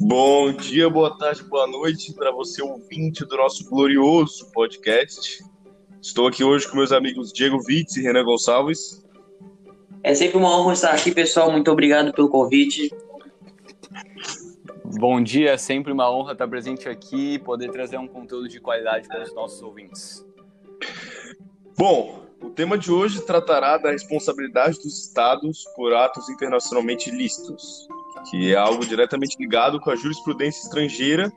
Bom dia, boa tarde, boa noite para você ouvinte do nosso glorioso podcast. Estou aqui hoje com meus amigos Diego Vitz e Renan Gonçalves. É sempre uma honra estar aqui, pessoal. Muito obrigado pelo convite. Bom dia, é sempre uma honra estar presente aqui e poder trazer um conteúdo de qualidade para os nossos ouvintes. Bom, o tema de hoje tratará da responsabilidade dos estados por atos internacionalmente ilícitos, que é algo diretamente ligado com a jurisprudência estrangeira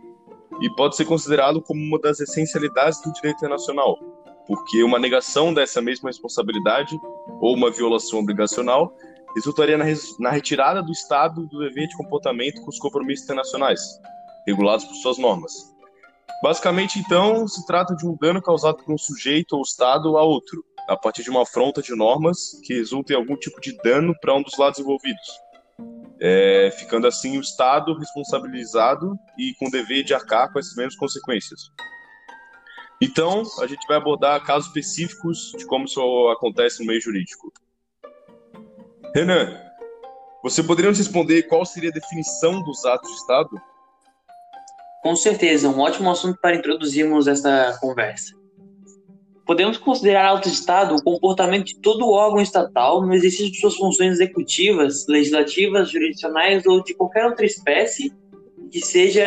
e pode ser considerado como uma das essencialidades do direito internacional, porque uma negação dessa mesma responsabilidade ou uma violação obrigacional resultaria na, na retirada do Estado do dever de comportamento com os compromissos internacionais, regulados por suas normas. Basicamente, então, se trata de um dano causado por um sujeito ou Estado a outro, a partir de uma afronta de normas que resulta em algum tipo de dano para um dos lados envolvidos, é, ficando assim o Estado responsabilizado e com o dever de arcar com essas mesmas consequências. Então, a gente vai abordar casos específicos de como isso acontece no meio jurídico. Renan, você poderia nos responder qual seria a definição dos atos de Estado? Com certeza, um ótimo assunto para introduzirmos esta conversa. Podemos considerar ato de Estado o comportamento de todo órgão estatal no exercício de suas funções executivas, legislativas, jurisdicionais ou de qualquer outra espécie que seja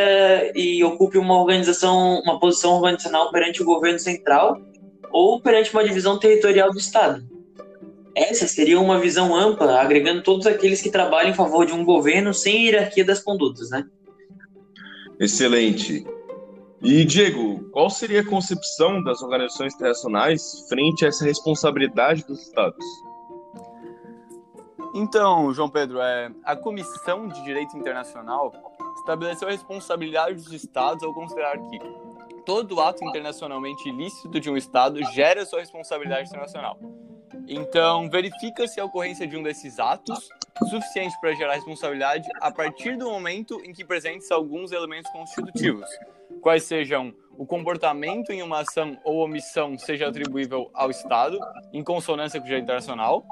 e ocupe uma organização, uma posição organizacional perante o governo central ou perante uma divisão territorial do Estado. Essa seria uma visão ampla, agregando todos aqueles que trabalham em favor de um governo sem hierarquia das condutas, né? Excelente. E, Diego, qual seria a concepção das organizações internacionais frente a essa responsabilidade dos Estados? Então, João Pedro, é, a Comissão de Direito Internacional estabeleceu a responsabilidade dos Estados ao considerar que todo ato internacionalmente ilícito de um Estado gera sua responsabilidade internacional. Então, verifica-se a ocorrência de um desses atos suficiente para gerar responsabilidade a partir do momento em que presentes alguns elementos constitutivos, quais sejam o comportamento em uma ação ou omissão seja atribuível ao Estado, em consonância com o direito internacional,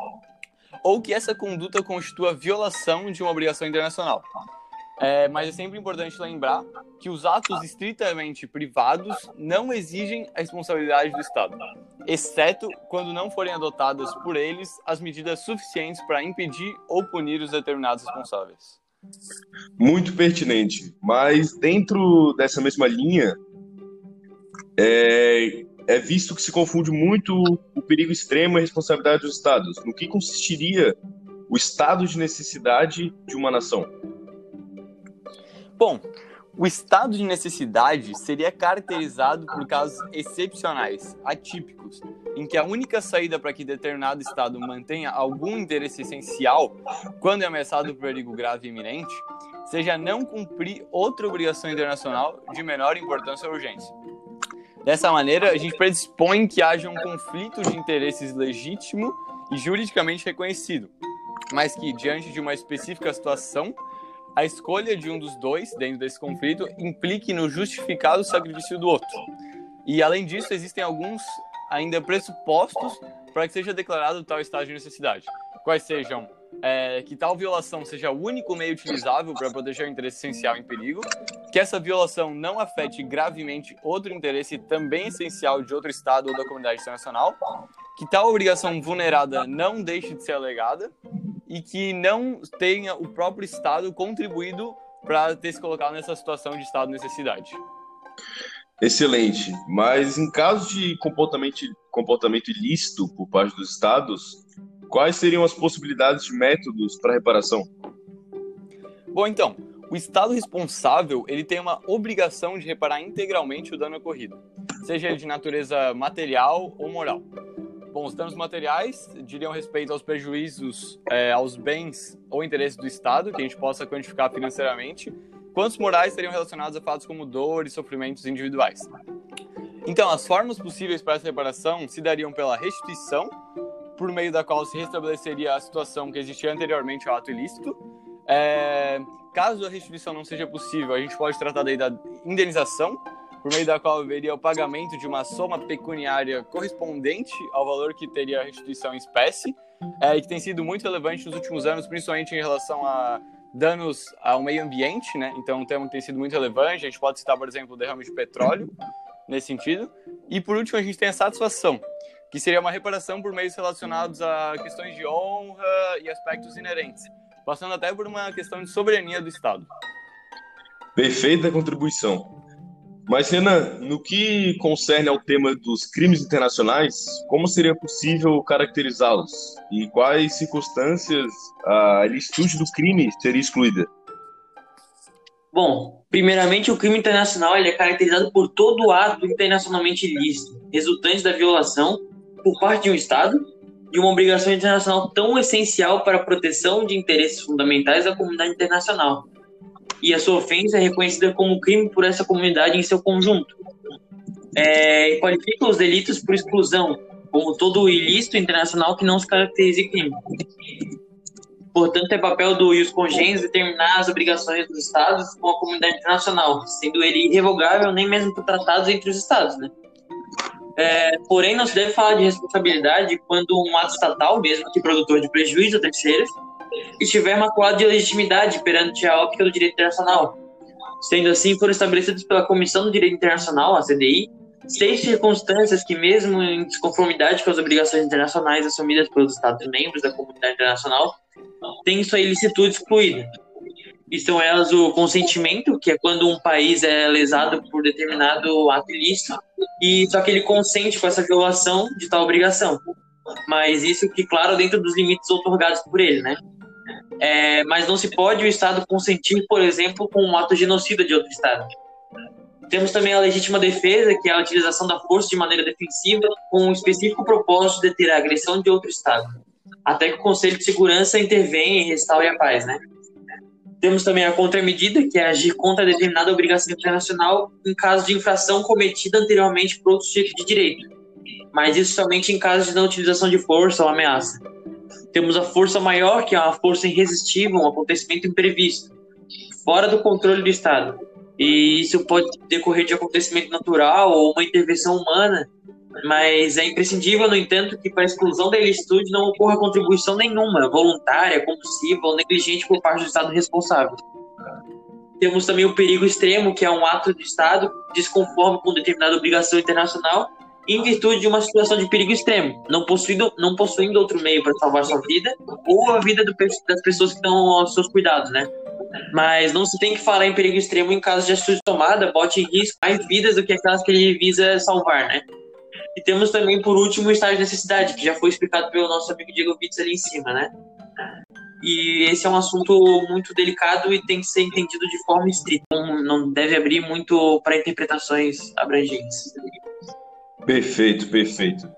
ou que essa conduta constitua violação de uma obrigação internacional. É, mas é sempre importante lembrar que os atos estritamente privados não exigem a responsabilidade do Estado, exceto quando não forem adotadas por eles as medidas suficientes para impedir ou punir os determinados responsáveis. Muito pertinente. Mas dentro dessa mesma linha, é, é visto que se confunde muito o perigo extremo e a responsabilidade dos Estados. No que consistiria o estado de necessidade de uma nação? Bom, o estado de necessidade seria caracterizado por casos excepcionais, atípicos, em que a única saída para que determinado estado mantenha algum interesse essencial, quando é ameaçado por perigo grave e iminente, seja não cumprir outra obrigação internacional de menor importância ou urgência. Dessa maneira, a gente predispõe que haja um conflito de interesses legítimo e juridicamente reconhecido, mas que, diante de uma específica situação, a escolha de um dos dois dentro desse conflito implique no justificado sacrifício do outro. E além disso, existem alguns ainda pressupostos para que seja declarado tal estado de necessidade, quais sejam é, que tal violação seja o único meio utilizável para proteger o interesse essencial em perigo, que essa violação não afete gravemente outro interesse também essencial de outro Estado ou da comunidade internacional, que tal obrigação vulnerada não deixe de ser alegada e que não tenha o próprio Estado contribuído para ter se colocado nessa situação de estado de necessidade. Excelente. Mas em caso de comportamento, comportamento ilícito por parte dos Estados, quais seriam as possibilidades de métodos para reparação? Bom, então, o Estado responsável ele tem uma obrigação de reparar integralmente o dano ocorrido, seja ele de natureza material ou moral. Bom, os danos materiais diriam respeito aos prejuízos é, aos bens ou interesses do Estado, que a gente possa quantificar financeiramente, quantos morais seriam relacionados a fatos como dor e sofrimentos individuais. Então, as formas possíveis para essa reparação se dariam pela restituição, por meio da qual se restabeleceria a situação que existia anteriormente ao ato ilícito. É, caso a restituição não seja possível, a gente pode tratar daí da indenização, por meio da qual haveria o pagamento de uma soma pecuniária correspondente ao valor que teria a restituição em espécie, é, e que tem sido muito relevante nos últimos anos, principalmente em relação a danos ao meio ambiente, né? Então, um tema que tem sido muito relevante. A gente pode citar, por exemplo, o derrame de petróleo, nesse sentido. E, por último, a gente tem a satisfação, que seria uma reparação por meios relacionados a questões de honra e aspectos inerentes, passando até por uma questão de soberania do Estado. Perfeita contribuição. Mas, Renan, no que concerne ao tema dos crimes internacionais, como seria possível caracterizá-los? E quais circunstâncias a licitude do crime seria excluída? Bom, primeiramente, o crime internacional ele é caracterizado por todo ato internacionalmente ilícito, resultante da violação, por parte de um Estado, de uma obrigação internacional tão essencial para a proteção de interesses fundamentais da comunidade internacional, e a sua ofensa é reconhecida como crime por essa comunidade em seu conjunto. É, qualifica os delitos por exclusão, como todo ilícito internacional que não se caracterize crime. Portanto, é papel do ius congens determinar as obrigações dos Estados com a comunidade internacional, sendo ele irrevogável nem mesmo por tratados entre os Estados. Né? É, porém, não se deve falar de responsabilidade quando um ato estatal, mesmo que produtor de prejuízo a terceiros, estiver maculado de legitimidade perante a óptica do direito internacional. Sendo assim, foram estabelecidos pela Comissão do Direito Internacional, a CDI, seis circunstâncias que, mesmo em desconformidade com as obrigações internacionais assumidas pelos Estados-membros da comunidade internacional, têm sua ilicitude excluída. E são elas o consentimento, que é quando um país é lesado por determinado ato ilícito, e só que ele consente com essa violação de tal obrigação. Mas isso que, claro, dentro dos limites otorgados por ele, né? É, mas não se pode o Estado consentir, por exemplo, com um ato genocida de outro Estado. Temos também a legítima defesa, que é a utilização da força de maneira defensiva, com um específico propósito de deter a agressão de outro Estado, até que o Conselho de Segurança intervenha e restaure a paz, né? Temos também a contramedida, que é agir contra determinada obrigação internacional em caso de infração cometida anteriormente por outro tipo de direito, mas isso somente em caso de não utilização de força ou ameaça. Temos a força maior, que é uma força irresistível, um acontecimento imprevisto, fora do controle do Estado. E isso pode decorrer de acontecimento natural ou uma intervenção humana, mas é imprescindível, no entanto, que para a exclusão da ilicitude não ocorra contribuição nenhuma, voluntária, compulsiva ou negligente por parte do Estado responsável. Temos também o perigo extremo, que é um ato do Estado desconforme com determinada obrigação internacional em virtude de uma situação de perigo extremo, não possuindo, não possuindo outro meio para salvar sua vida ou a vida do, das pessoas que estão aos seus cuidados, né? Mas não se tem que falar em perigo extremo em caso de atitude tomada, bote em risco mais vidas do que aquelas que ele visa salvar, né? E temos também, por último, o estágio de necessidade, que já foi explicado pelo nosso amigo Diego Vitz ali em cima, né? E esse é um assunto muito delicado e tem que ser entendido de forma estrita. Não, não deve abrir muito para interpretações abrangentes. Perfeito, perfeito.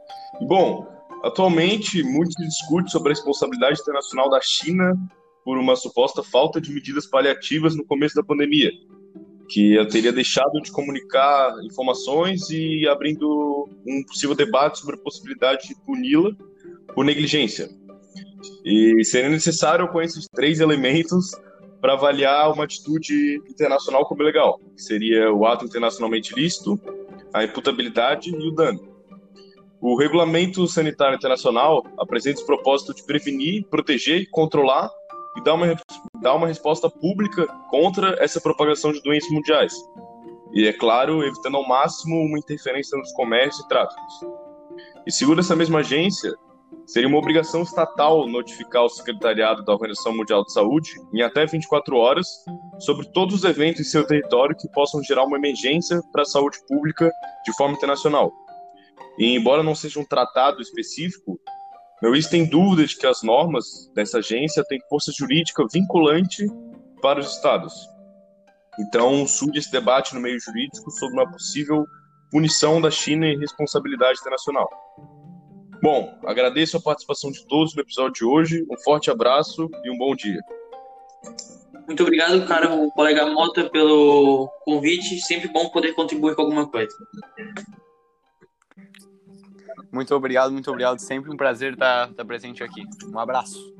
Bom, atualmente muito se discute sobre a responsabilidade internacional da China por uma suposta falta de medidas paliativas no começo da pandemia, que ela teria deixado de comunicar informações e abrindo um possível debate sobre a possibilidade de puni-la por negligência. E seria necessário com esses três elementos para avaliar uma atitude internacional como legal, que seria o ato internacionalmente lícito, a imputabilidade e o dano. O Regulamento Sanitário Internacional apresenta o propósito de prevenir, proteger, controlar e dar uma, dar uma resposta pública contra essa propagação de doenças mundiais. E, é claro, evitando ao máximo uma interferência nos comércios e tráficos. E segundo essa mesma agência, seria uma obrigação estatal notificar o Secretariado da Organização Mundial de Saúde em até 24 horas sobre todos os eventos em seu território que possam gerar uma emergência para a saúde pública de forma internacional. E embora não seja um tratado específico, meu tem dúvida de que as normas dessa agência têm força jurídica vinculante para os estados. Então surge esse debate no meio jurídico sobre uma possível punição da China e responsabilidade internacional. Bom, agradeço a participação de todos no episódio de hoje. Um forte abraço e um bom dia. Muito obrigado, cara, o colega Mota, pelo convite. Sempre bom poder contribuir com alguma coisa. Muito obrigado, muito obrigado. Sempre um prazer estar, estar presente aqui. Um abraço.